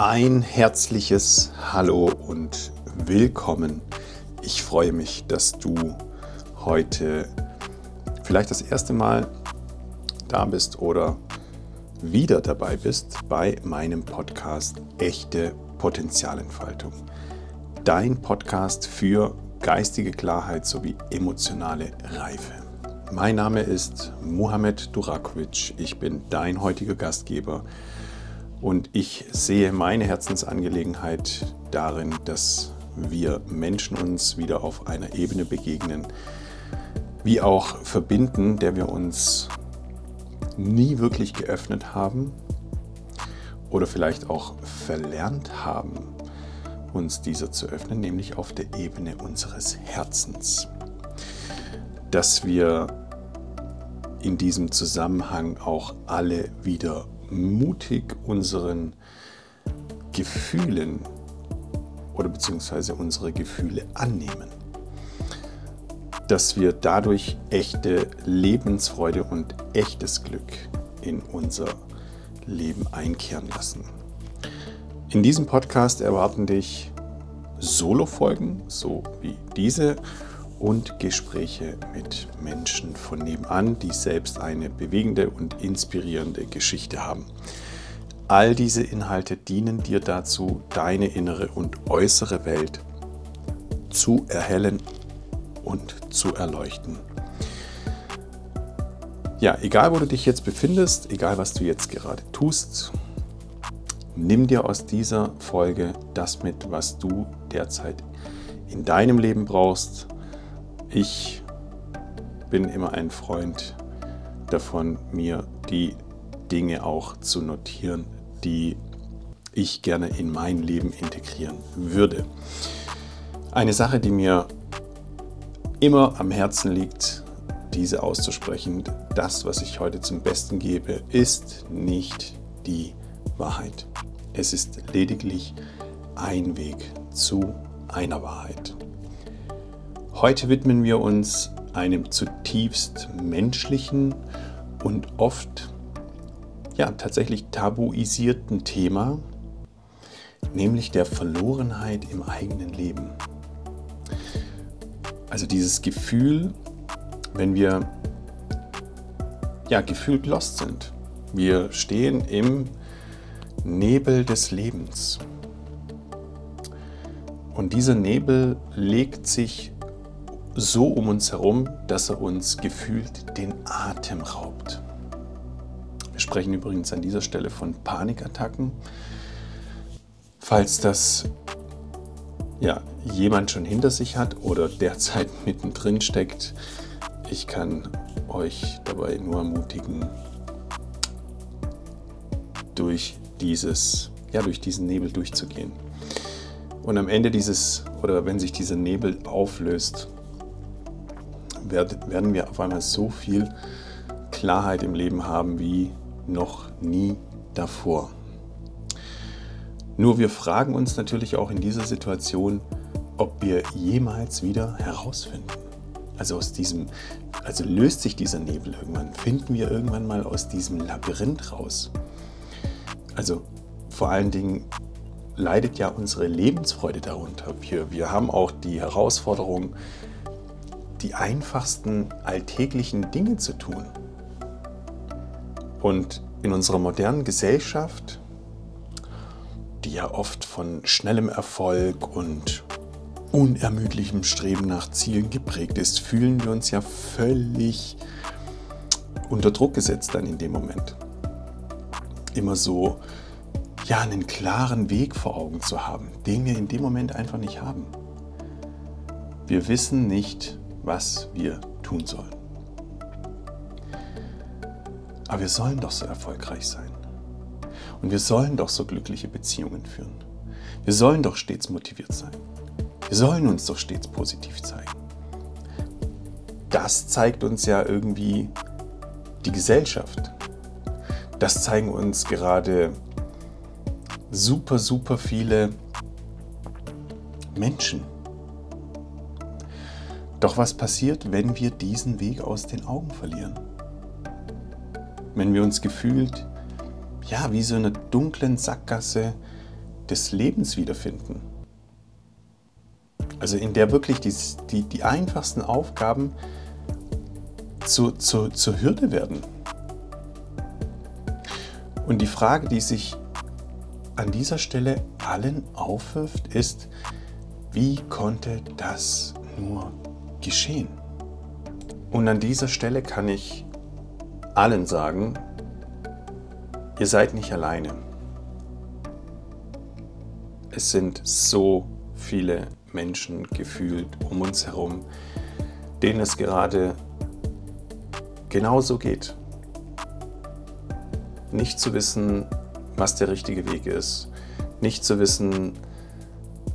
Ein herzliches Hallo und willkommen. Ich freue mich, dass du heute vielleicht das erste Mal da bist oder wieder dabei bist bei meinem Podcast Echte Potenzialentfaltung. Dein Podcast für geistige Klarheit sowie emotionale Reife. Mein Name ist Mohamed Durakovic. Ich bin dein heutiger Gastgeber und ich sehe meine Herzensangelegenheit darin, dass wir Menschen uns wieder auf einer Ebene begegnen, wie auch verbinden, der wir uns nie wirklich geöffnet haben oder vielleicht auch verlernt haben, uns dieser zu öffnen, nämlich auf der Ebene unseres Herzens. Dass wir in diesem Zusammenhang auch alle wieder mutig unseren Gefühlen oder beziehungsweise unsere Gefühle annehmen. Dass wir dadurch echte Lebensfreude und echtes Glück in unser Leben einkehren lassen. In diesem Podcast erwarten dich Solo-Folgen, so wie diese, und Gespräche mit Menschen von nebenan, die selbst eine bewegende und inspirierende Geschichte haben. All diese Inhalte dienen dir dazu, deine innere und äußere Welt zu erhellen und zu erleuchten. Ja, egal wo du dich jetzt befindest, egal was du jetzt gerade tust, nimm dir aus dieser Folge das mit, was du derzeit in deinem Leben brauchst, ich bin immer ein Freund davon, mir die Dinge auch zu notieren, die ich gerne in mein Leben integrieren würde. Eine Sache, die mir immer am Herzen liegt, diese auszusprechen, das, was ich heute zum Besten gebe, ist nicht die Wahrheit. Es ist lediglich ein Weg zu einer Wahrheit. Heute widmen wir uns einem zutiefst menschlichen und oft ja tatsächlich tabuisierten Thema, nämlich der Verlorenheit im eigenen Leben. Also dieses Gefühl, wenn wir ja gefühlt lost sind. Wir stehen im Nebel des Lebens. Und dieser Nebel legt sich so um uns herum, dass er uns gefühlt den Atem raubt. Wir sprechen übrigens an dieser Stelle von Panikattacken. Falls das ja, jemand schon hinter sich hat oder derzeit mittendrin steckt, ich kann euch dabei nur ermutigen, durch dieses, ja, durch diesen Nebel durchzugehen. Und am Ende dieses, oder wenn sich dieser Nebel auflöst, werden wir auf einmal so viel Klarheit im Leben haben wie noch nie davor. Nur wir fragen uns natürlich auch in dieser Situation, ob wir jemals wieder herausfinden. Also aus diesem, also löst sich dieser Nebel irgendwann, finden wir irgendwann mal aus diesem Labyrinth raus. Also vor allen Dingen leidet ja unsere Lebensfreude darunter. Wir, wir haben auch die Herausforderung, die einfachsten alltäglichen Dinge zu tun. Und in unserer modernen Gesellschaft, die ja oft von schnellem Erfolg und unermüdlichem Streben nach Zielen geprägt ist, fühlen wir uns ja völlig unter Druck gesetzt dann in dem Moment. Immer so, ja, einen klaren Weg vor Augen zu haben, den wir in dem Moment einfach nicht haben. Wir wissen nicht, was wir tun sollen. Aber wir sollen doch so erfolgreich sein. Und wir sollen doch so glückliche Beziehungen führen. Wir sollen doch stets motiviert sein. Wir sollen uns doch stets positiv zeigen. Das zeigt uns ja irgendwie die Gesellschaft. Das zeigen uns gerade super, super viele Menschen. Doch was passiert, wenn wir diesen Weg aus den Augen verlieren? Wenn wir uns gefühlt, ja, wie so eine dunklen Sackgasse des Lebens wiederfinden. Also in der wirklich die, die, die einfachsten Aufgaben zu, zu, zur Hürde werden. Und die Frage, die sich an dieser Stelle allen aufwirft, ist, wie konnte das nur geschehen? Und an dieser Stelle kann ich allen sagen, ihr seid nicht alleine. Es sind so viele Menschen gefühlt um uns herum, denen es gerade genauso geht. Nicht zu wissen, was der richtige Weg ist. Nicht zu wissen,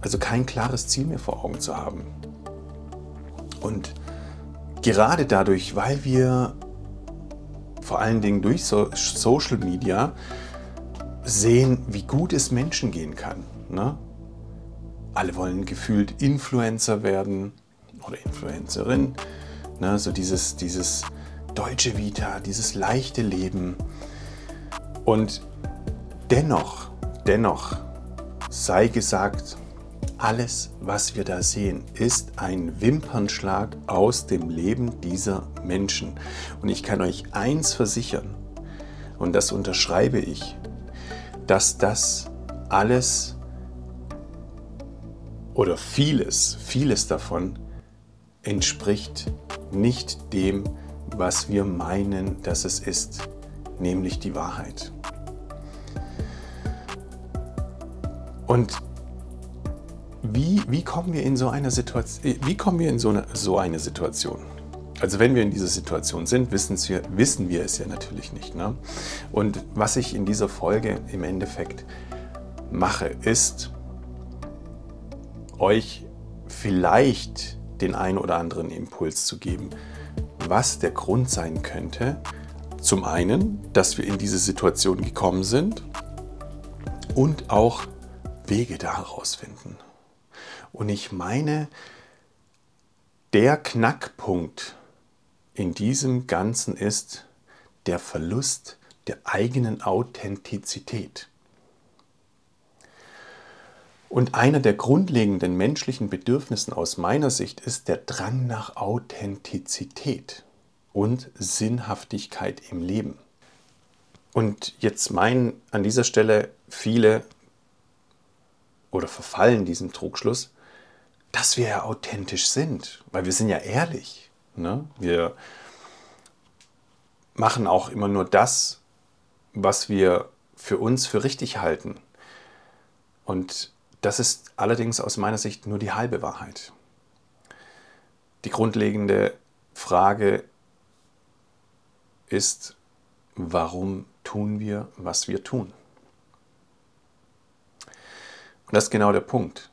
also kein klares Ziel mehr vor Augen zu haben. Und gerade dadurch, weil wir vor allen Dingen durch Social Media sehen, wie gut es Menschen gehen kann. Ne? Alle wollen gefühlt Influencer werden oder Influencerin. Ne? So dieses, dieses deutsche Vita, dieses leichte Leben. Und dennoch, dennoch sei gesagt, alles, was wir da sehen, ist ein Wimpernschlag aus dem Leben dieser Menschen. Und ich kann euch eins versichern, und das unterschreibe ich, dass das alles oder vieles, vieles davon entspricht nicht dem, was wir meinen, dass es ist, nämlich die Wahrheit. Und wie, wie kommen wir in so eine Situation? Wie kommen wir in so eine, so eine Situation? Also wenn wir in dieser Situation sind, wissen wir, wissen wir es ja natürlich nicht. Ne? Und was ich in dieser Folge im Endeffekt mache, ist euch vielleicht den einen oder anderen Impuls zu geben, was der Grund sein könnte. Zum einen, dass wir in diese Situation gekommen sind und auch Wege daraus finden. Und ich meine, der Knackpunkt in diesem Ganzen ist der Verlust der eigenen Authentizität. Und einer der grundlegenden menschlichen Bedürfnissen aus meiner Sicht ist der Drang nach Authentizität und Sinnhaftigkeit im Leben. Und jetzt meinen an dieser Stelle viele oder verfallen diesem Trugschluss, dass wir ja authentisch sind, weil wir sind ja ehrlich. Ne? Wir machen auch immer nur das, was wir für uns für richtig halten. Und das ist allerdings aus meiner Sicht nur die halbe Wahrheit. Die grundlegende Frage ist, warum tun wir, was wir tun? Und das ist genau der Punkt.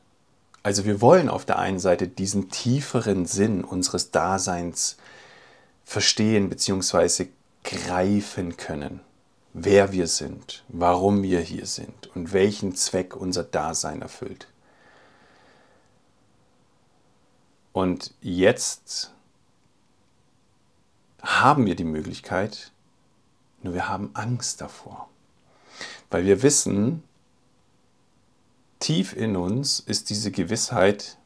Also wir wollen auf der einen Seite diesen tieferen Sinn unseres Daseins verstehen bzw. greifen können, wer wir sind, warum wir hier sind und welchen Zweck unser Dasein erfüllt. Und jetzt haben wir die Möglichkeit, nur wir haben Angst davor, weil wir wissen, tief in uns ist diese Gewissheit,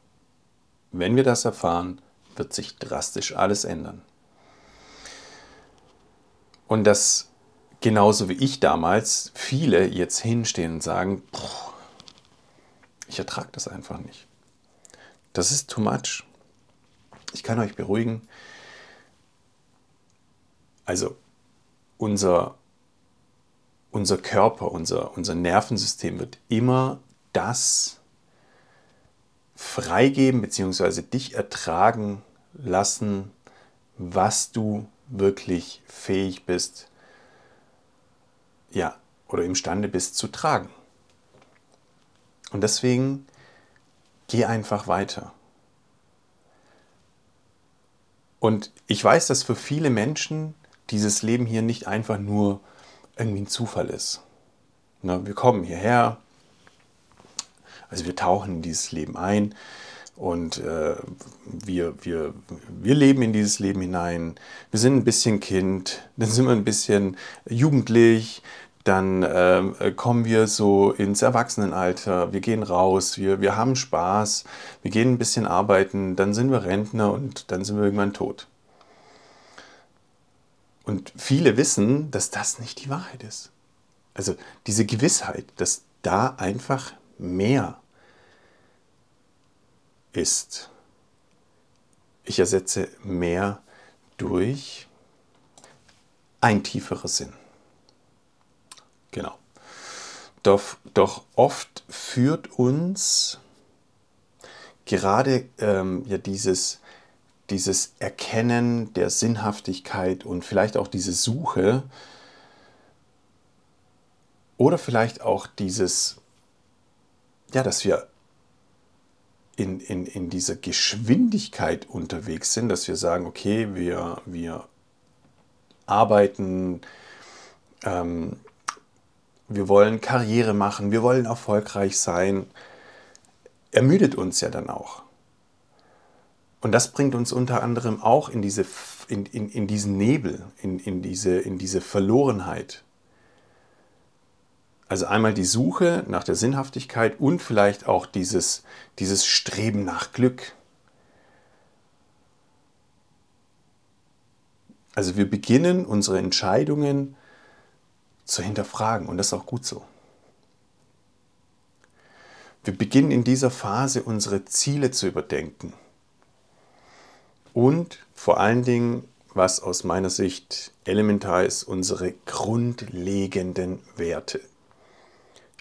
wenn wir das erfahren, wird sich drastisch alles ändern. Und dass genauso wie ich damals viele jetzt hinstehen und sagen, ich ertrage das einfach nicht. Das ist too much. Ich kann euch beruhigen. Also unser, unser Körper, unser, unser Nervensystem wird immer das freigeben bzw. dich ertragen lassen, was du wirklich fähig bist, ja, oder imstande bist zu tragen. Und deswegen geh einfach weiter. Und ich weiß, dass für viele Menschen dieses Leben hier nicht einfach nur irgendwie ein Zufall ist. wir kommen hierher, also wir tauchen in dieses Leben ein und äh, wir, wir, wir leben in dieses Leben hinein. Wir sind ein bisschen Kind, dann sind wir ein bisschen jugendlich, dann äh, kommen wir so ins Erwachsenenalter, wir gehen raus, wir, wir haben Spaß, wir gehen ein bisschen arbeiten, dann sind wir Rentner und dann sind wir irgendwann tot. Und viele wissen, dass das nicht die Wahrheit ist. Also diese Gewissheit, dass da einfach mehr ist. Ich ersetze mehr durch ein tieferer Sinn. Genau. Doch, doch oft führt uns gerade ähm, ja dieses, dieses Erkennen der Sinnhaftigkeit und vielleicht auch diese Suche oder vielleicht auch dieses, ja, dass wir in, in, in dieser Geschwindigkeit unterwegs sind, dass wir sagen, okay, wir, wir arbeiten, ähm, wir wollen Karriere machen, wir wollen erfolgreich sein, ermüdet uns ja dann auch. Und das bringt uns unter anderem auch in, diese, in, in, in diesen Nebel, in, in, diese, in diese Verlorenheit. Also einmal die Suche nach der Sinnhaftigkeit und vielleicht auch dieses, dieses Streben nach Glück. Also wir beginnen unsere Entscheidungen zu hinterfragen und das ist auch gut so. Wir beginnen in dieser Phase unsere Ziele zu überdenken und vor allen Dingen, was aus meiner Sicht elementar ist, unsere grundlegenden Werte.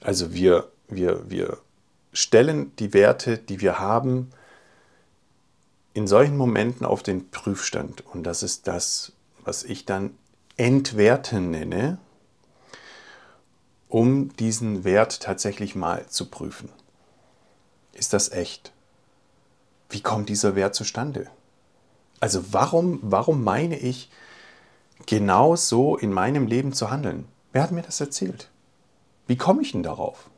Also wir, wir, wir stellen die Werte, die wir haben, in solchen Momenten auf den Prüfstand. Und das ist das, was ich dann Entwerten nenne um diesen Wert tatsächlich mal zu prüfen. Ist das echt? Wie kommt dieser Wert zustande? Also warum, warum meine ich, genau so in meinem Leben zu handeln? Wer hat mir das erzählt? Wie komme ich denn darauf?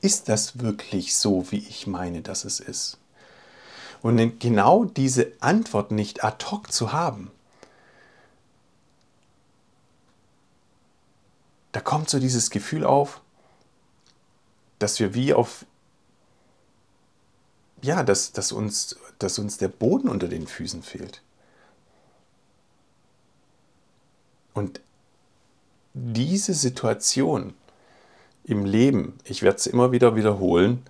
Ist das wirklich so, wie ich meine, dass es ist? Und genau diese Antwort nicht ad hoc zu haben, da kommt so dieses Gefühl auf, dass wir wie auf, ja, dass, dass, uns, dass uns der Boden unter den Füßen fehlt. Und diese Situation im Leben, ich werde es immer wieder wiederholen,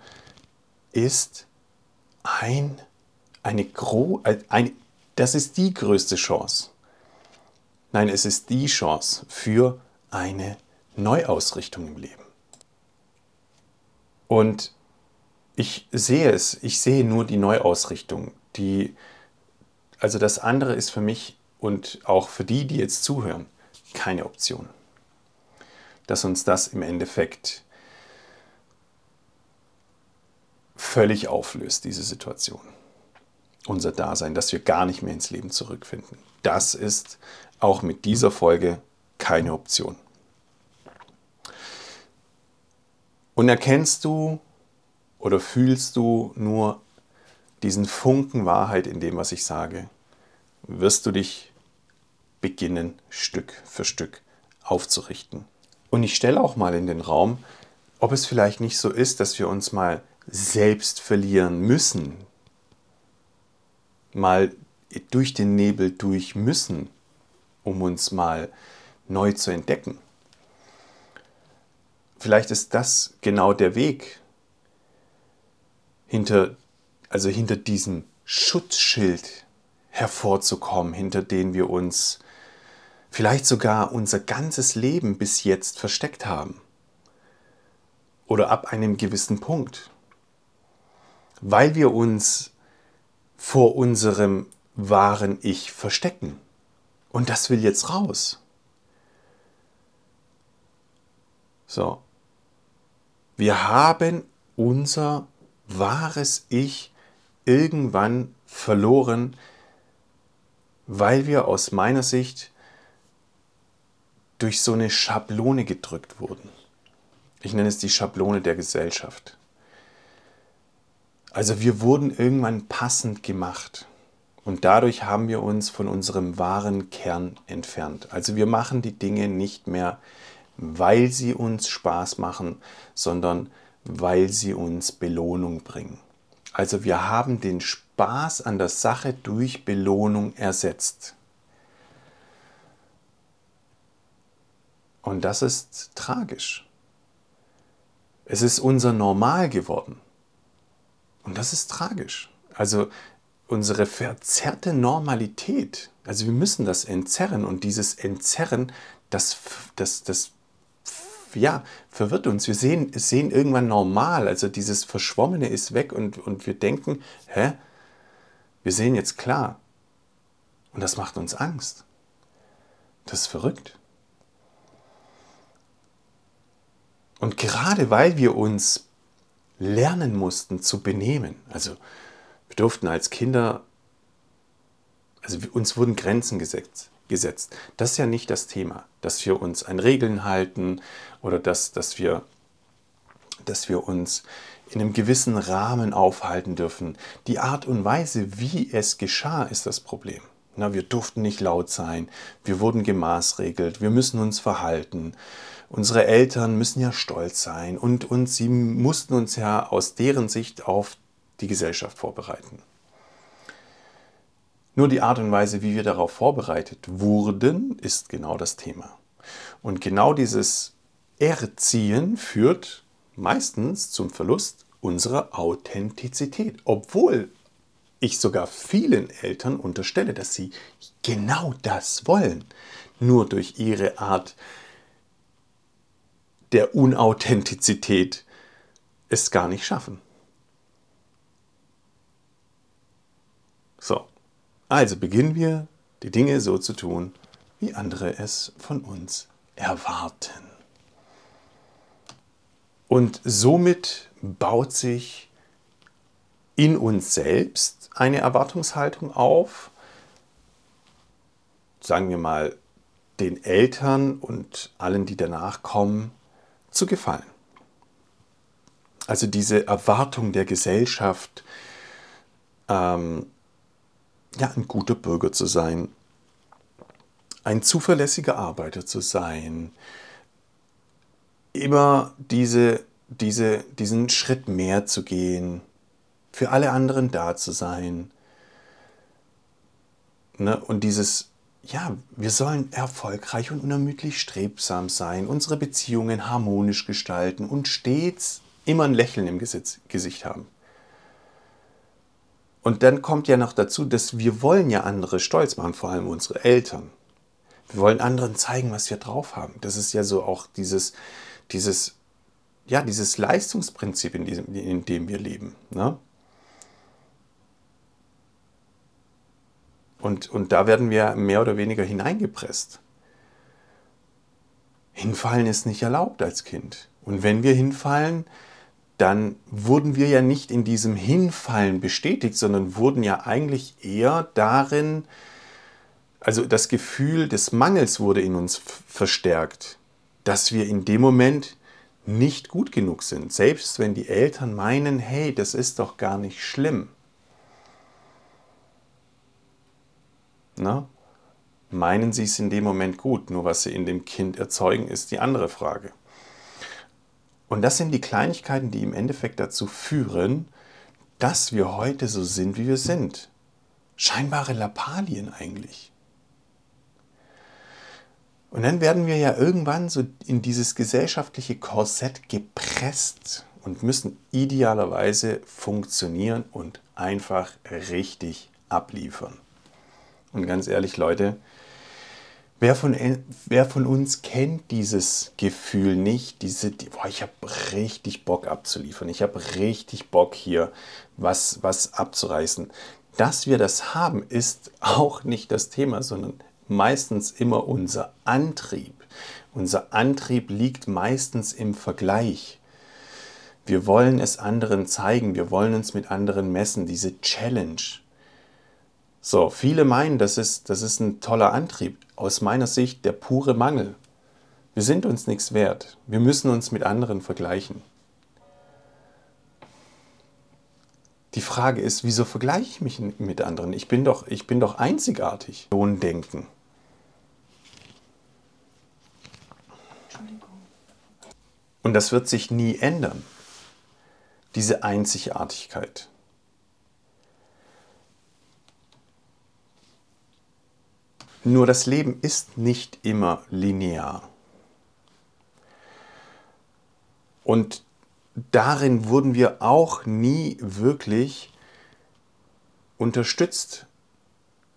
ist ein, eine gro ein, das ist die größte Chance. Nein, es ist die Chance für eine Neuausrichtung im Leben. Und ich sehe es, ich sehe nur die Neuausrichtung. Die, also das andere ist für mich und auch für die, die jetzt zuhören, keine Option. Dass uns das im Endeffekt völlig auflöst, diese Situation. Unser Dasein, dass wir gar nicht mehr ins Leben zurückfinden. Das ist auch mit dieser Folge keine Option. Und erkennst du oder fühlst du nur diesen Funken Wahrheit in dem, was ich sage, wirst du dich beginnen, Stück für Stück aufzurichten. Und ich stelle auch mal in den Raum, ob es vielleicht nicht so ist, dass wir uns mal selbst verlieren müssen, mal durch den Nebel durch müssen, um uns mal neu zu entdecken. Vielleicht ist das genau der Weg hinter, also hinter diesem Schutzschild hervorzukommen, hinter den wir uns vielleicht sogar unser ganzes Leben bis jetzt versteckt haben. Oder ab einem gewissen Punkt. Weil wir uns vor unserem wahren Ich verstecken. Und das will jetzt raus. So, wir haben unser wahres Ich irgendwann verloren, weil wir aus meiner Sicht durch so eine Schablone gedrückt wurden. Ich nenne es die Schablone der Gesellschaft. Also wir wurden irgendwann passend gemacht und dadurch haben wir uns von unserem wahren Kern entfernt. Also wir machen die Dinge nicht mehr weil sie uns Spaß machen, sondern weil sie uns Belohnung bringen. Also wir haben den Spaß an der Sache durch Belohnung ersetzt. Und das ist tragisch. Es ist unser Normal geworden. Und das ist tragisch. Also unsere verzerrte Normalität, also wir müssen das entzerren und dieses Entzerren, das, das, das ja, verwirrt uns. Wir sehen, sehen irgendwann normal, also dieses Verschwommene ist weg und, und wir denken, hä, wir sehen jetzt klar. Und das macht uns Angst. Das ist verrückt. Und gerade weil wir uns lernen mussten zu benehmen, also wir durften als Kinder, also uns wurden Grenzen gesetzt. gesetzt. Das ist ja nicht das Thema, dass wir uns an Regeln halten oder dass, dass, wir, dass wir uns in einem gewissen Rahmen aufhalten dürfen. Die Art und Weise, wie es geschah, ist das Problem. Na, wir durften nicht laut sein, wir wurden gemaßregelt, wir müssen uns verhalten. Unsere Eltern müssen ja stolz sein und, und sie mussten uns ja aus deren Sicht auf die Gesellschaft vorbereiten. Nur die Art und Weise, wie wir darauf vorbereitet wurden, ist genau das Thema. Und genau dieses Erziehen führt meistens zum Verlust unserer Authentizität, obwohl ich sogar vielen Eltern unterstelle, dass sie genau das wollen, nur durch ihre Art der Unauthentizität es gar nicht schaffen. So, also beginnen wir, die Dinge so zu tun, wie andere es von uns erwarten. Und somit baut sich in uns selbst eine Erwartungshaltung auf, sagen wir mal, den Eltern und allen, die danach kommen, zu gefallen. Also diese Erwartung der Gesellschaft, ähm, ja, ein guter Bürger zu sein, ein zuverlässiger Arbeiter zu sein, immer diese, diese, diesen Schritt mehr zu gehen, für alle anderen da zu sein. Ne? Und dieses, ja, wir sollen erfolgreich und unermüdlich strebsam sein, unsere Beziehungen harmonisch gestalten und stets immer ein Lächeln im Gesicht haben. Und dann kommt ja noch dazu, dass wir wollen ja andere stolz machen, vor allem unsere Eltern. Wir wollen anderen zeigen, was wir drauf haben. Das ist ja so auch dieses, dieses, ja, dieses Leistungsprinzip, in, diesem, in dem wir leben. Ne? Und, und da werden wir mehr oder weniger hineingepresst. Hinfallen ist nicht erlaubt als Kind. Und wenn wir hinfallen, dann wurden wir ja nicht in diesem Hinfallen bestätigt, sondern wurden ja eigentlich eher darin, also das Gefühl des Mangels wurde in uns verstärkt, dass wir in dem Moment nicht gut genug sind, selbst wenn die Eltern meinen, hey, das ist doch gar nicht schlimm. Na? Meinen sie es in dem Moment gut, nur was sie in dem Kind erzeugen, ist die andere Frage. Und das sind die Kleinigkeiten, die im Endeffekt dazu führen, dass wir heute so sind, wie wir sind. Scheinbare Lappalien eigentlich. Und dann werden wir ja irgendwann so in dieses gesellschaftliche Korsett gepresst und müssen idealerweise funktionieren und einfach richtig abliefern. Und ganz ehrlich, Leute, Wer von, wer von uns kennt dieses Gefühl nicht? Diese, die, boah, ich habe richtig Bock abzuliefern. Ich habe richtig Bock hier was, was abzureißen. Dass wir das haben, ist auch nicht das Thema, sondern meistens immer unser Antrieb. Unser Antrieb liegt meistens im Vergleich. Wir wollen es anderen zeigen, wir wollen uns mit anderen messen, diese Challenge. So, viele meinen, das ist, das ist ein toller Antrieb. Aus meiner Sicht der pure Mangel. Wir sind uns nichts wert. Wir müssen uns mit anderen vergleichen. Die Frage ist, wieso vergleiche ich mich mit anderen? Ich bin doch, ich bin doch einzigartig. Denken. Und das wird sich nie ändern, diese Einzigartigkeit. Nur das Leben ist nicht immer linear. Und darin wurden wir auch nie wirklich unterstützt,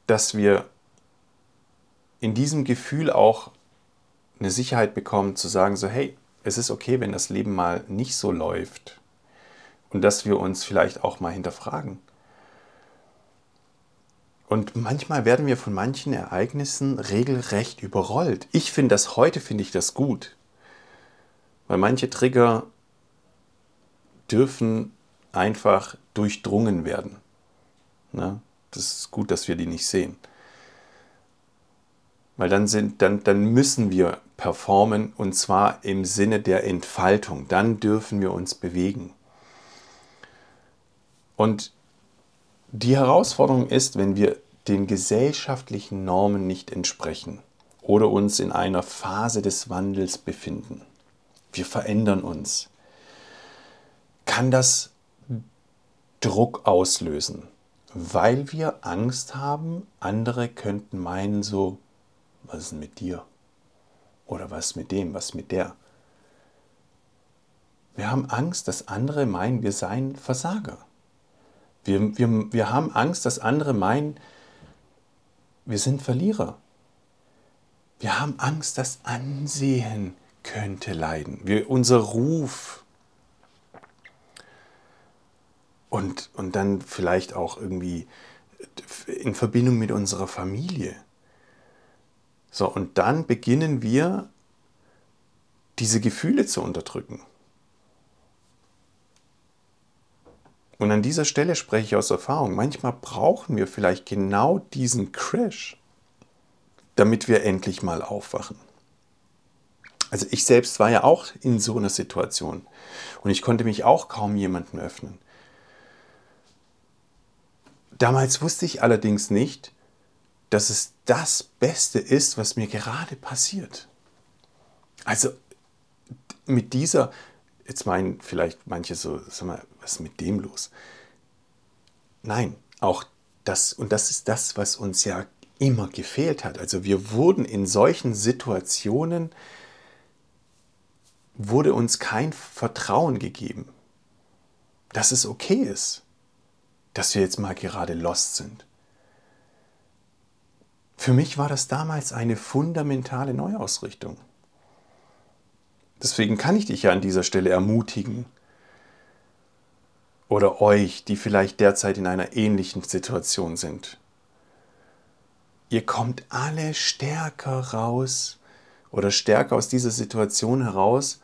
dass wir in diesem Gefühl auch eine Sicherheit bekommen, zu sagen, so hey, es ist okay, wenn das Leben mal nicht so läuft und dass wir uns vielleicht auch mal hinterfragen. Und manchmal werden wir von manchen Ereignissen regelrecht überrollt. Ich finde das heute, finde ich das gut. Weil manche Trigger dürfen einfach durchdrungen werden. Ne? Das ist gut, dass wir die nicht sehen. Weil dann, sind, dann, dann müssen wir performen und zwar im Sinne der Entfaltung. Dann dürfen wir uns bewegen. Und die Herausforderung ist, wenn wir den gesellschaftlichen Normen nicht entsprechen oder uns in einer Phase des Wandels befinden. Wir verändern uns. Kann das Druck auslösen, weil wir Angst haben, andere könnten meinen so, was ist mit dir? Oder was mit dem, was mit der? Wir haben Angst, dass andere meinen, wir seien Versager. Wir, wir, wir haben Angst, dass andere meinen, wir sind Verlierer. Wir haben Angst, das Ansehen könnte leiden. Wir, unser Ruf. Und, und dann vielleicht auch irgendwie in Verbindung mit unserer Familie. So, und dann beginnen wir, diese Gefühle zu unterdrücken. Und an dieser Stelle spreche ich aus Erfahrung. Manchmal brauchen wir vielleicht genau diesen Crash, damit wir endlich mal aufwachen. Also ich selbst war ja auch in so einer Situation und ich konnte mich auch kaum jemandem öffnen. Damals wusste ich allerdings nicht, dass es das Beste ist, was mir gerade passiert. Also mit dieser, jetzt meinen vielleicht manche so, sag mal, was ist mit dem los? Nein, auch das, und das ist das, was uns ja immer gefehlt hat. Also wir wurden in solchen Situationen, wurde uns kein Vertrauen gegeben, dass es okay ist, dass wir jetzt mal gerade lost sind. Für mich war das damals eine fundamentale Neuausrichtung. Deswegen kann ich dich ja an dieser Stelle ermutigen oder euch, die vielleicht derzeit in einer ähnlichen Situation sind. Ihr kommt alle stärker raus oder stärker aus dieser Situation heraus,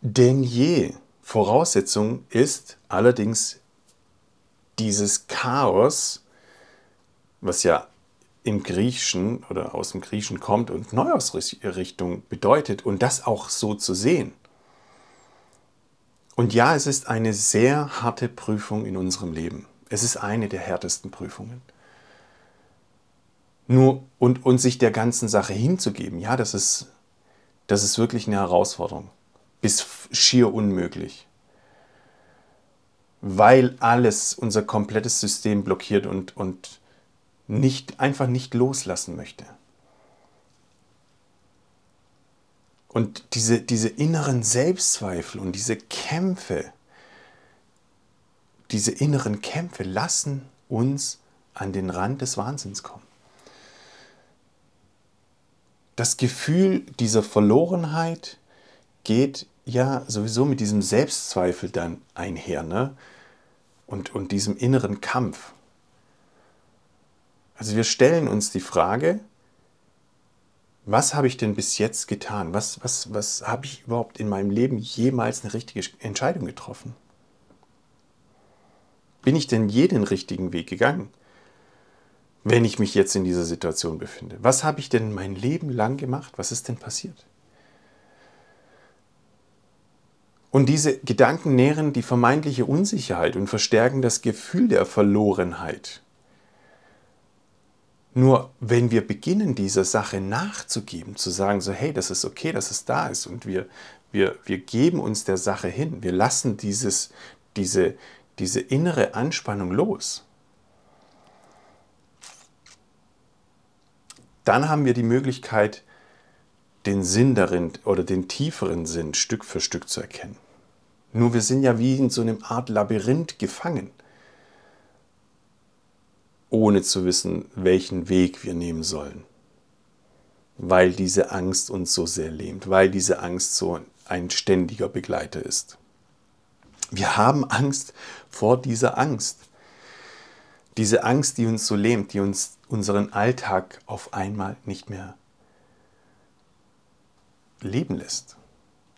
denn je. Voraussetzung ist allerdings dieses Chaos, was ja im Griechischen oder aus dem Griechischen kommt und Neuausrichtung bedeutet und das auch so zu sehen. Und ja, es ist eine sehr harte Prüfung in unserem Leben. Es ist eine der härtesten Prüfungen. Nur und, und sich der ganzen Sache hinzugeben, ja, das ist, das ist wirklich eine Herausforderung. Bis schier unmöglich. Weil alles, unser komplettes System blockiert und, und nicht, einfach nicht loslassen möchte. Und diese, diese inneren Selbstzweifel und diese Kämpfe, diese inneren Kämpfe lassen uns an den Rand des Wahnsinns kommen. Das Gefühl dieser Verlorenheit geht ja sowieso mit diesem Selbstzweifel dann einher ne? und, und diesem inneren Kampf. Also wir stellen uns die Frage, was habe ich denn bis jetzt getan? Was, was, was habe ich überhaupt in meinem Leben jemals eine richtige Entscheidung getroffen? Bin ich denn je den richtigen Weg gegangen, wenn ich mich jetzt in dieser Situation befinde? Was habe ich denn mein Leben lang gemacht? Was ist denn passiert? Und diese Gedanken nähren die vermeintliche Unsicherheit und verstärken das Gefühl der Verlorenheit. Nur wenn wir beginnen, dieser Sache nachzugeben, zu sagen, so hey, das ist okay, dass es da ist und wir, wir, wir geben uns der Sache hin, wir lassen dieses, diese, diese innere Anspannung los, dann haben wir die Möglichkeit, den Sinn darin oder den tieferen Sinn Stück für Stück zu erkennen. Nur wir sind ja wie in so einem Art Labyrinth gefangen ohne zu wissen, welchen Weg wir nehmen sollen. Weil diese Angst uns so sehr lähmt, weil diese Angst so ein ständiger Begleiter ist. Wir haben Angst vor dieser Angst. Diese Angst, die uns so lähmt, die uns unseren Alltag auf einmal nicht mehr leben lässt.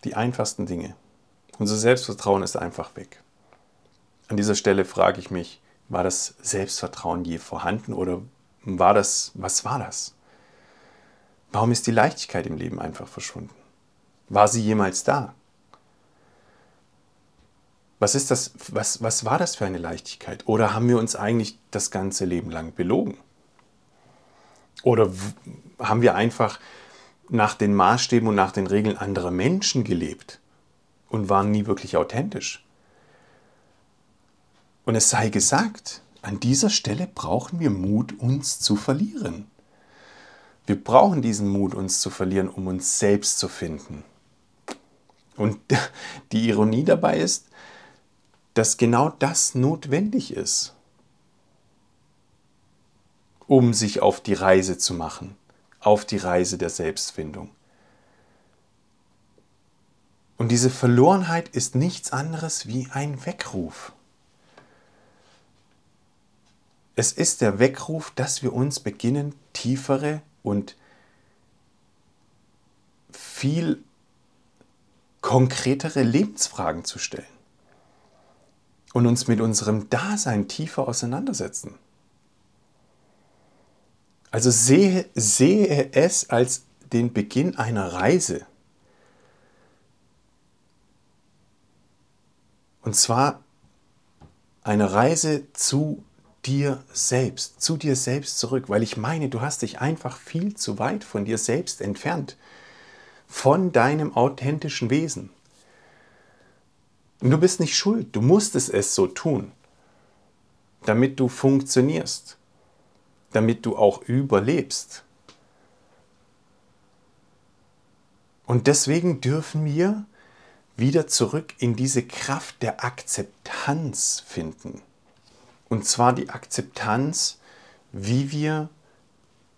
Die einfachsten Dinge. Unser Selbstvertrauen ist einfach weg. An dieser Stelle frage ich mich, war das Selbstvertrauen je vorhanden oder war das, was war das? Warum ist die Leichtigkeit im Leben einfach verschwunden? War sie jemals da? Was, ist das, was, was war das für eine Leichtigkeit? Oder haben wir uns eigentlich das ganze Leben lang belogen? Oder haben wir einfach nach den Maßstäben und nach den Regeln anderer Menschen gelebt und waren nie wirklich authentisch? Und es sei gesagt, an dieser Stelle brauchen wir Mut, uns zu verlieren. Wir brauchen diesen Mut, uns zu verlieren, um uns selbst zu finden. Und die Ironie dabei ist, dass genau das notwendig ist, um sich auf die Reise zu machen, auf die Reise der Selbstfindung. Und diese Verlorenheit ist nichts anderes wie ein Weckruf. Es ist der Weckruf, dass wir uns beginnen, tiefere und viel konkretere Lebensfragen zu stellen und uns mit unserem Dasein tiefer auseinandersetzen. Also sehe, sehe es als den Beginn einer Reise. Und zwar eine Reise zu dir selbst, zu dir selbst zurück, weil ich meine, du hast dich einfach viel zu weit von dir selbst entfernt, von deinem authentischen Wesen. Und du bist nicht schuld, du musstest es so tun, damit du funktionierst, damit du auch überlebst. Und deswegen dürfen wir wieder zurück in diese Kraft der Akzeptanz finden. Und zwar die Akzeptanz, wie wir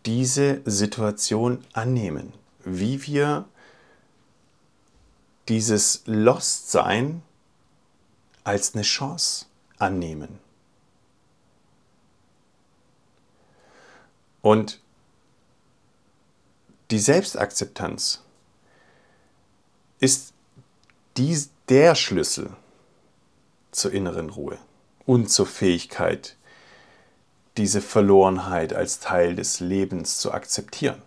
diese Situation annehmen, wie wir dieses Lost-Sein als eine Chance annehmen. Und die Selbstakzeptanz ist die, der Schlüssel zur inneren Ruhe und zur Fähigkeit, diese Verlorenheit als Teil des Lebens zu akzeptieren.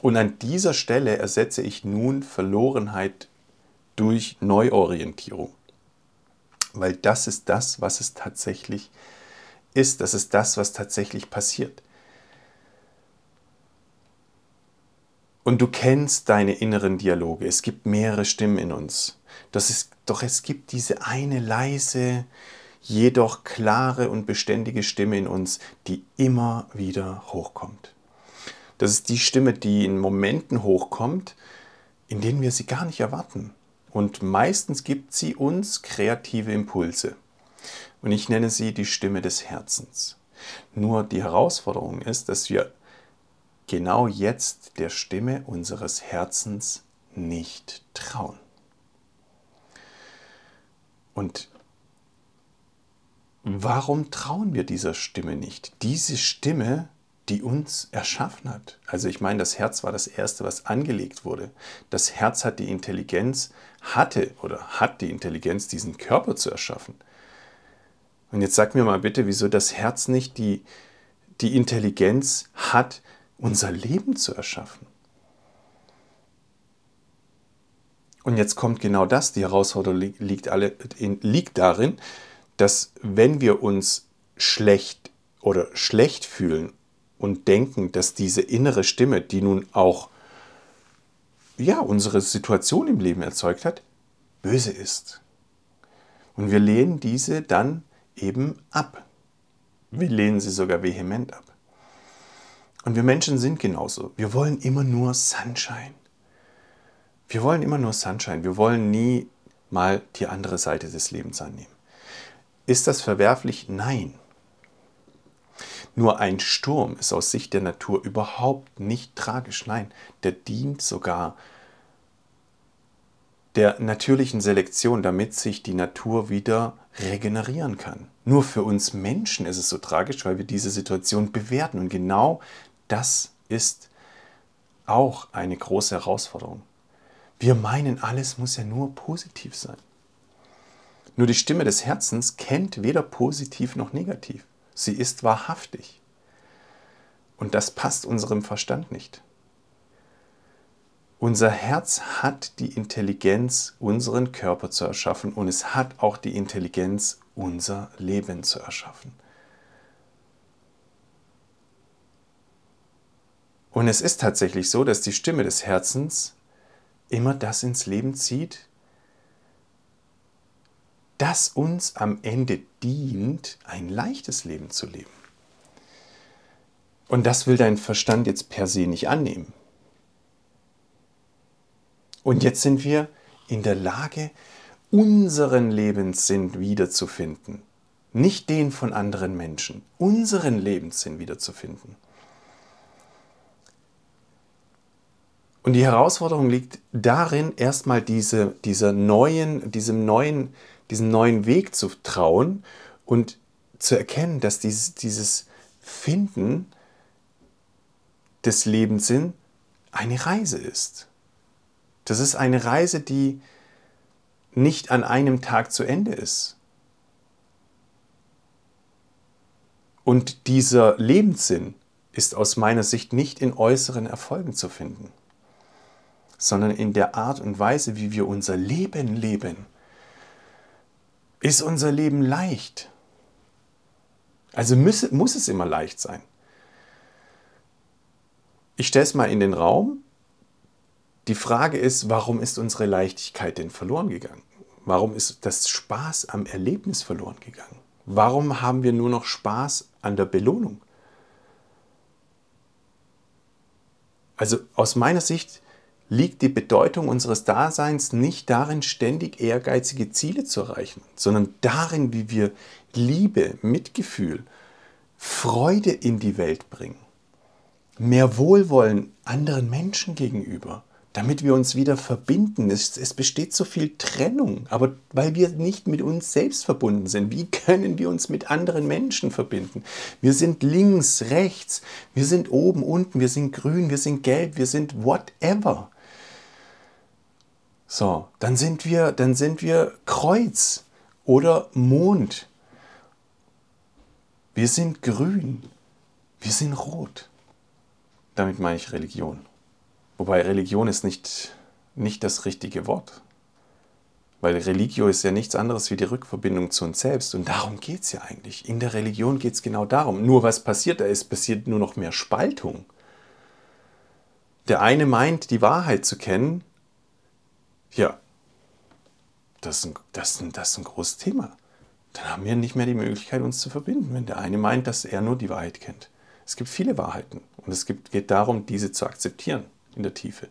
Und an dieser Stelle ersetze ich nun Verlorenheit durch Neuorientierung. Weil das ist das, was es tatsächlich ist. Das ist das, was tatsächlich passiert. Und du kennst deine inneren Dialoge. Es gibt mehrere Stimmen in uns. Das ist doch es gibt diese eine leise, jedoch klare und beständige Stimme in uns, die immer wieder hochkommt. Das ist die Stimme, die in Momenten hochkommt, in denen wir sie gar nicht erwarten. Und meistens gibt sie uns kreative Impulse. Und ich nenne sie die Stimme des Herzens. Nur die Herausforderung ist, dass wir genau jetzt der Stimme unseres Herzens nicht trauen. Und warum trauen wir dieser Stimme nicht? Diese Stimme, die uns erschaffen hat. Also ich meine, das Herz war das Erste, was angelegt wurde. Das Herz hat die Intelligenz, hatte oder hat die Intelligenz, diesen Körper zu erschaffen. Und jetzt sag mir mal bitte, wieso das Herz nicht die, die Intelligenz hat, unser Leben zu erschaffen. Und jetzt kommt genau das, die Herausforderung liegt, alle, liegt darin, dass wenn wir uns schlecht oder schlecht fühlen und denken, dass diese innere Stimme, die nun auch ja, unsere Situation im Leben erzeugt hat, böse ist. Und wir lehnen diese dann eben ab. Wir lehnen sie sogar vehement ab. Und wir Menschen sind genauso. Wir wollen immer nur Sunshine. Wir wollen immer nur Sunshine. Wir wollen nie mal die andere Seite des Lebens annehmen. Ist das verwerflich? Nein. Nur ein Sturm ist aus Sicht der Natur überhaupt nicht tragisch. Nein, der dient sogar der natürlichen Selektion, damit sich die Natur wieder regenerieren kann. Nur für uns Menschen ist es so tragisch, weil wir diese Situation bewerten. Und genau das ist auch eine große Herausforderung. Wir meinen, alles muss ja nur positiv sein. Nur die Stimme des Herzens kennt weder positiv noch negativ. Sie ist wahrhaftig. Und das passt unserem Verstand nicht. Unser Herz hat die Intelligenz, unseren Körper zu erschaffen und es hat auch die Intelligenz, unser Leben zu erschaffen. Und es ist tatsächlich so, dass die Stimme des Herzens immer das ins Leben zieht, das uns am Ende dient, ein leichtes Leben zu leben. Und das will dein Verstand jetzt per se nicht annehmen. Und jetzt sind wir in der Lage, unseren Lebenssinn wiederzufinden. Nicht den von anderen Menschen, unseren Lebenssinn wiederzufinden. Und die Herausforderung liegt darin, erstmal diese, dieser neuen, diesem neuen, diesen neuen Weg zu trauen und zu erkennen, dass dieses, dieses Finden des Lebenssinn eine Reise ist. Das ist eine Reise, die nicht an einem Tag zu Ende ist. Und dieser Lebenssinn ist aus meiner Sicht nicht in äußeren Erfolgen zu finden, sondern in der Art und Weise, wie wir unser Leben leben. Ist unser Leben leicht? Also muss, muss es immer leicht sein. Ich stelle es mal in den Raum, die Frage ist, warum ist unsere Leichtigkeit denn verloren gegangen? Warum ist das Spaß am Erlebnis verloren gegangen? Warum haben wir nur noch Spaß an der Belohnung? Also aus meiner Sicht liegt die Bedeutung unseres Daseins nicht darin, ständig ehrgeizige Ziele zu erreichen, sondern darin, wie wir Liebe, Mitgefühl, Freude in die Welt bringen. Mehr Wohlwollen anderen Menschen gegenüber damit wir uns wieder verbinden. Es, es, besteht so viel Trennung, aber weil wir nicht mit uns selbst verbunden sind, wie können wir uns mit anderen Menschen verbinden? Wir sind links, rechts, wir sind oben, unten, wir sind grün, wir sind gelb, wir sind whatever. So, dann sind wir, dann sind wir Kreuz oder Mond. Wir sind grün, wir sind rot. Damit meine ich Religion. Wobei Religion ist nicht, nicht das richtige Wort. Weil Religio ist ja nichts anderes wie die Rückverbindung zu uns selbst. Und darum geht es ja eigentlich. In der Religion geht es genau darum. Nur was passiert da ist, passiert nur noch mehr Spaltung. Der eine meint, die Wahrheit zu kennen. Ja, das ist ein, das ist das ist ein großes Thema. Dann haben wir nicht mehr die Möglichkeit, uns zu verbinden, wenn der eine meint, dass er nur die Wahrheit kennt. Es gibt viele Wahrheiten und es gibt, geht darum, diese zu akzeptieren in der Tiefe.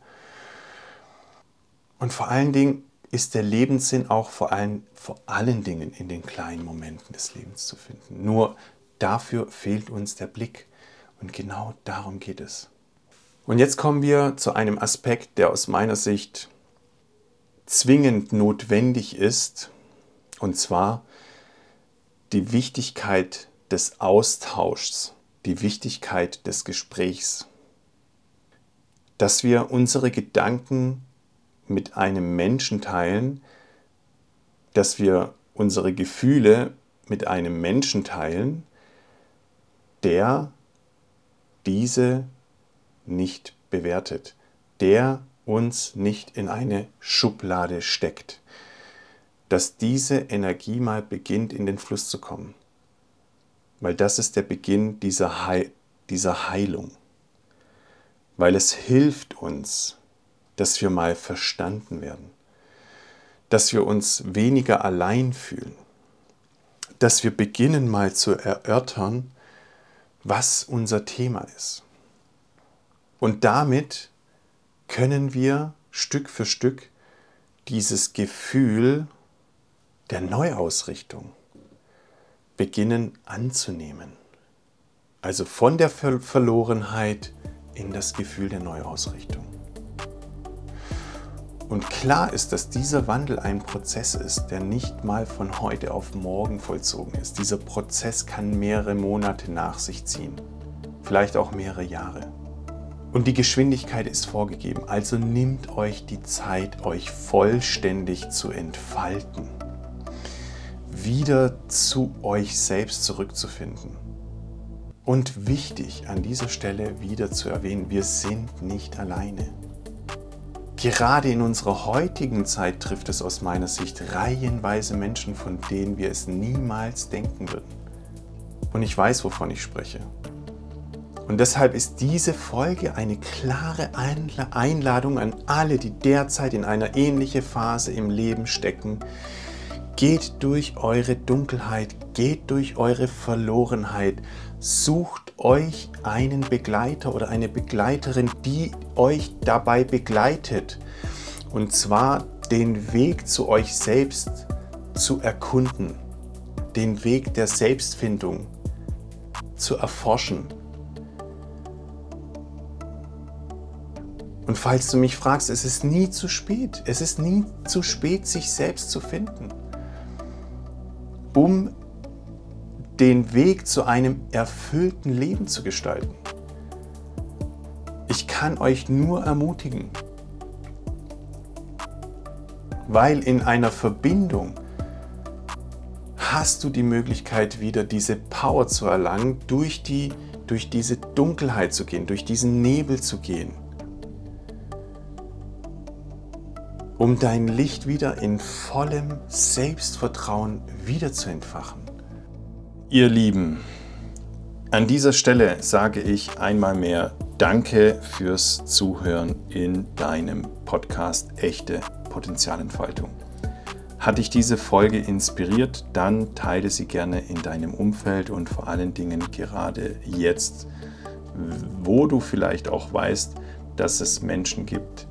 Und vor allen Dingen ist der Lebenssinn auch vor allen, vor allen Dingen in den kleinen Momenten des Lebens zu finden. Nur dafür fehlt uns der Blick. Und genau darum geht es. Und jetzt kommen wir zu einem Aspekt, der aus meiner Sicht zwingend notwendig ist, und zwar die Wichtigkeit des Austauschs, die Wichtigkeit des Gesprächs. Dass wir unsere Gedanken mit einem Menschen teilen, dass wir unsere Gefühle mit einem Menschen teilen, der diese nicht bewertet, der uns nicht in eine Schublade steckt, dass diese Energie mal beginnt in den Fluss zu kommen. weil das ist der Beginn dieser, Heil dieser Heilung. Weil es hilft uns, dass wir mal verstanden werden, dass wir uns weniger allein fühlen, dass wir beginnen mal zu erörtern, was unser Thema ist. Und damit können wir Stück für Stück dieses Gefühl der Neuausrichtung beginnen anzunehmen. Also von der Ver Verlorenheit in das Gefühl der Neuausrichtung. Und klar ist, dass dieser Wandel ein Prozess ist, der nicht mal von heute auf morgen vollzogen ist. Dieser Prozess kann mehrere Monate nach sich ziehen, vielleicht auch mehrere Jahre. Und die Geschwindigkeit ist vorgegeben, also nimmt euch die Zeit, euch vollständig zu entfalten, wieder zu euch selbst zurückzufinden. Und wichtig an dieser Stelle wieder zu erwähnen, wir sind nicht alleine. Gerade in unserer heutigen Zeit trifft es aus meiner Sicht reihenweise Menschen, von denen wir es niemals denken würden. Und ich weiß, wovon ich spreche. Und deshalb ist diese Folge eine klare Einladung an alle, die derzeit in einer ähnlichen Phase im Leben stecken. Geht durch eure Dunkelheit, geht durch eure Verlorenheit, sucht euch einen Begleiter oder eine Begleiterin, die euch dabei begleitet. Und zwar den Weg zu euch selbst zu erkunden, den Weg der Selbstfindung zu erforschen. Und falls du mich fragst, es ist nie zu spät. Es ist nie zu spät, sich selbst zu finden, um den Weg zu einem erfüllten Leben zu gestalten. Ich kann euch nur ermutigen, weil in einer Verbindung hast du die Möglichkeit, wieder diese Power zu erlangen, durch, die, durch diese Dunkelheit zu gehen, durch diesen Nebel zu gehen, um dein Licht wieder in vollem Selbstvertrauen wieder zu entfachen. Ihr Lieben, an dieser Stelle sage ich einmal mehr Danke fürs Zuhören in deinem Podcast Echte Potenzialentfaltung. Hat dich diese Folge inspiriert, dann teile sie gerne in deinem Umfeld und vor allen Dingen gerade jetzt, wo du vielleicht auch weißt, dass es Menschen gibt,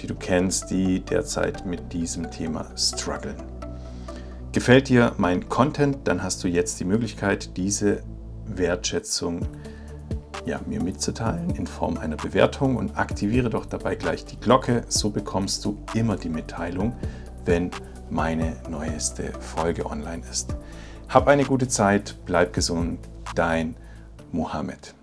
die du kennst, die derzeit mit diesem Thema strugglen. Gefällt dir mein Content, dann hast du jetzt die Möglichkeit, diese Wertschätzung ja, mir mitzuteilen in Form einer Bewertung und aktiviere doch dabei gleich die Glocke. So bekommst du immer die Mitteilung, wenn meine neueste Folge online ist. Hab eine gute Zeit, bleib gesund, dein Mohammed.